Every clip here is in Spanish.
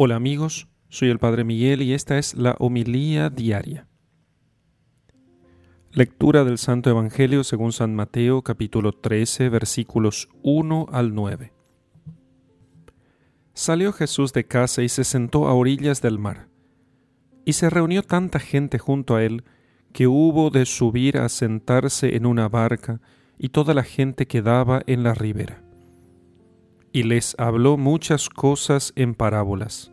Hola amigos, soy el Padre Miguel y esta es la homilía diaria. Lectura del Santo Evangelio según San Mateo capítulo 13 versículos 1 al 9. Salió Jesús de casa y se sentó a orillas del mar. Y se reunió tanta gente junto a él que hubo de subir a sentarse en una barca y toda la gente quedaba en la ribera y les habló muchas cosas en parábolas.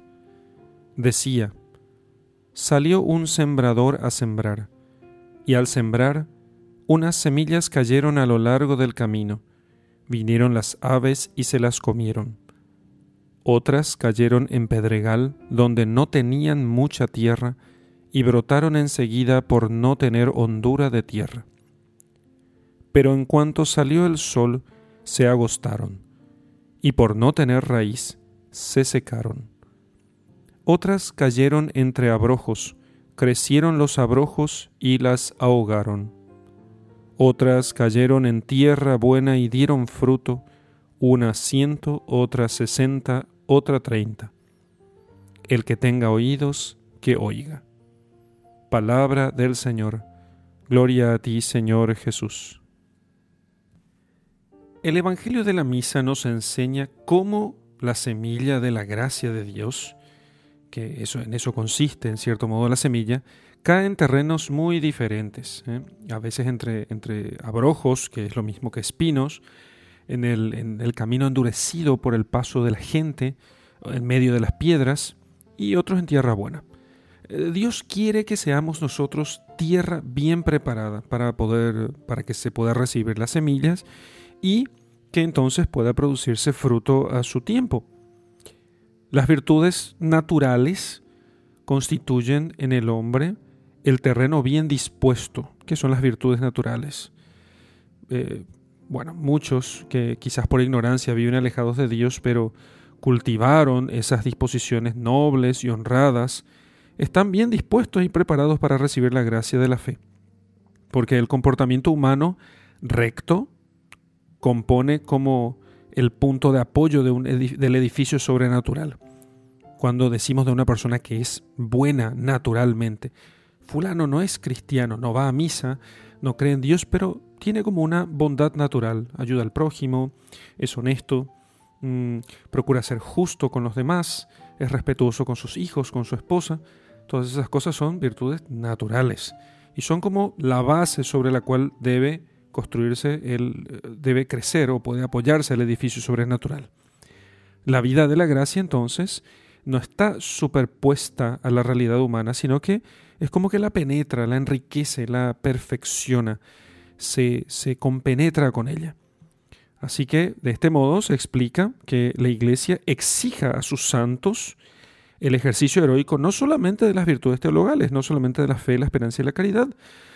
Decía, salió un sembrador a sembrar, y al sembrar, unas semillas cayeron a lo largo del camino, vinieron las aves y se las comieron. Otras cayeron en pedregal, donde no tenían mucha tierra, y brotaron enseguida por no tener hondura de tierra. Pero en cuanto salió el sol, se agostaron y por no tener raíz se secaron. Otras cayeron entre abrojos, crecieron los abrojos y las ahogaron. Otras cayeron en tierra buena y dieron fruto, una ciento, otra sesenta, otra treinta. El que tenga oídos, que oiga. Palabra del Señor. Gloria a ti, Señor Jesús. El Evangelio de la Misa nos enseña cómo la semilla de la gracia de Dios, que eso, en eso consiste en cierto modo la semilla, cae en terrenos muy diferentes, ¿eh? a veces entre, entre abrojos, que es lo mismo que espinos, en el, en el camino endurecido por el paso de la gente, en medio de las piedras, y otros en tierra buena. Eh, Dios quiere que seamos nosotros tierra bien preparada para poder para que se pueda recibir las semillas y que entonces pueda producirse fruto a su tiempo. Las virtudes naturales constituyen en el hombre el terreno bien dispuesto, que son las virtudes naturales. Eh, bueno, muchos que quizás por ignorancia viven alejados de Dios, pero cultivaron esas disposiciones nobles y honradas, están bien dispuestos y preparados para recibir la gracia de la fe. Porque el comportamiento humano recto, compone como el punto de apoyo del edificio sobrenatural. Cuando decimos de una persona que es buena naturalmente, fulano no es cristiano, no va a misa, no cree en Dios, pero tiene como una bondad natural, ayuda al prójimo, es honesto, mm, procura ser justo con los demás, es respetuoso con sus hijos, con su esposa. Todas esas cosas son virtudes naturales y son como la base sobre la cual debe construirse, él eh, debe crecer o puede apoyarse el edificio sobrenatural. La vida de la gracia entonces no está superpuesta a la realidad humana, sino que es como que la penetra, la enriquece, la perfecciona, se, se compenetra con ella. Así que de este modo se explica que la Iglesia exija a sus santos el ejercicio heroico no solamente de las virtudes teologales, no solamente de la fe, la esperanza y la caridad,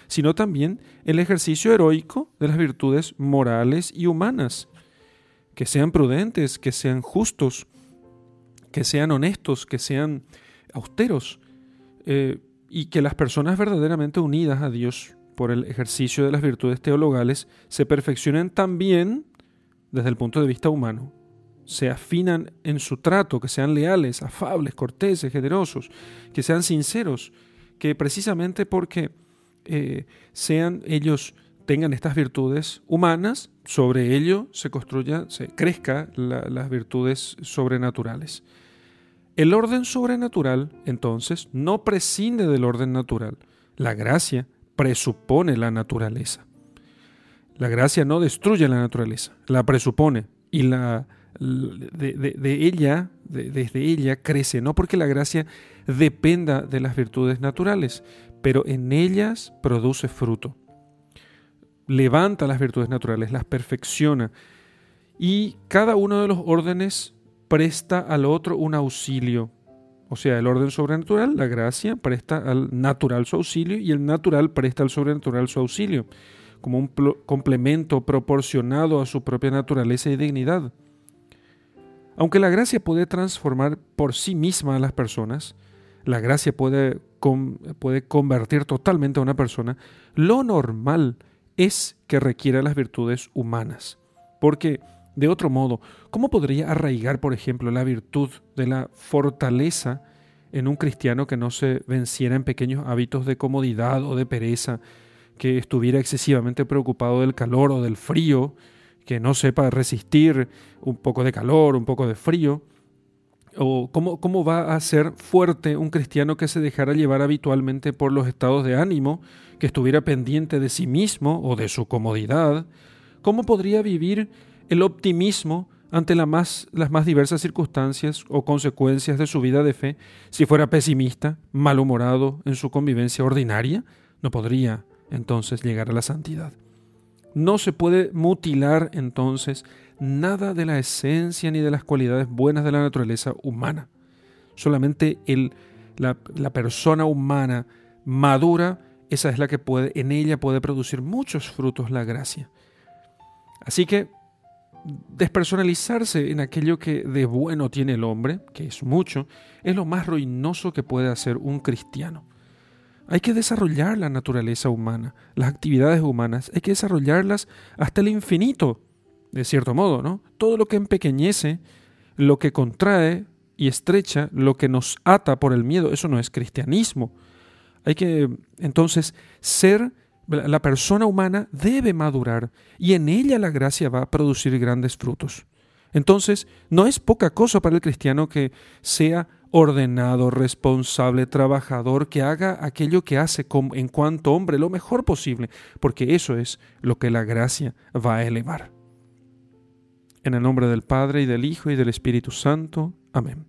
sino también el ejercicio heroico de las virtudes morales y humanas. Que sean prudentes, que sean justos, que sean honestos, que sean austeros, eh, y que las personas verdaderamente unidas a Dios por el ejercicio de las virtudes teologales se perfeccionen también desde el punto de vista humano, se afinan en su trato, que sean leales, afables, corteses, generosos, que sean sinceros, que precisamente porque eh, sean ellos tengan estas virtudes humanas, sobre ello se construya, se crezca las virtudes sobrenaturales. El orden sobrenatural, entonces, no prescinde del orden natural. La gracia presupone la naturaleza. La gracia no destruye la naturaleza, la presupone y la de, ella, desde ella crece, no porque la gracia dependa de las virtudes naturales, pero en ellas produce fruto. Levanta las virtudes naturales, las perfecciona y cada uno de los órdenes presta al otro un auxilio. O sea, el orden sobrenatural, la gracia, presta al natural su auxilio y el natural presta al sobrenatural su auxilio, como un complemento proporcionado a su propia naturaleza y dignidad. Aunque la gracia puede transformar por sí misma a las personas, la gracia puede, puede convertir totalmente a una persona, lo normal es que requiera las virtudes humanas, porque De otro modo, ¿cómo podría arraigar, por ejemplo, la virtud de la fortaleza en un cristiano que no se venciera en pequeños hábitos de comodidad o de pereza, que estuviera excesivamente preocupado del calor o del frío, que no sepa resistir un poco de calor, un poco de frío? ¿O cómo, cómo va a ser fuerte un cristiano que se dejara llevar habitualmente por los estados de ánimo, que estuviera pendiente de sí mismo o de su comodidad? ¿Cómo podría vivir el optimismo ante las más diversas circunstancias o consecuencias de su vida de fe si fuera pesimista, malhumorado en su convivencia ordinaria? No podría entonces llegar a la santidad. No se puede mutilar entonces nada de la esencia ni de las cualidades buenas de la naturaleza humana. Solamente el, la, la persona humana madura, esa es la que puede, en ella puede producir muchos frutos la gracia. Así que despersonalizarse en aquello que de bueno tiene el hombre, que es mucho, es lo más ruinoso que puede hacer un cristiano. Hay que desarrollar la naturaleza humana, las actividades humanas, hay que desarrollarlas hasta el infinito, de cierto modo, ¿no? Todo lo que empequeñece, lo que contrae y estrecha, lo que nos ata por el miedo, eso no es cristianismo. Hay que entonces ser, la persona humana debe madurar y en ella la gracia va a producir grandes frutos. Entonces, no es poca cosa para el cristiano que sea ordenado, responsable, trabajador, que haga aquello que hace en cuanto hombre lo mejor posible, porque eso es lo que la gracia va a elevar. En el nombre del Padre y del Hijo y del Espíritu Santo. Amén.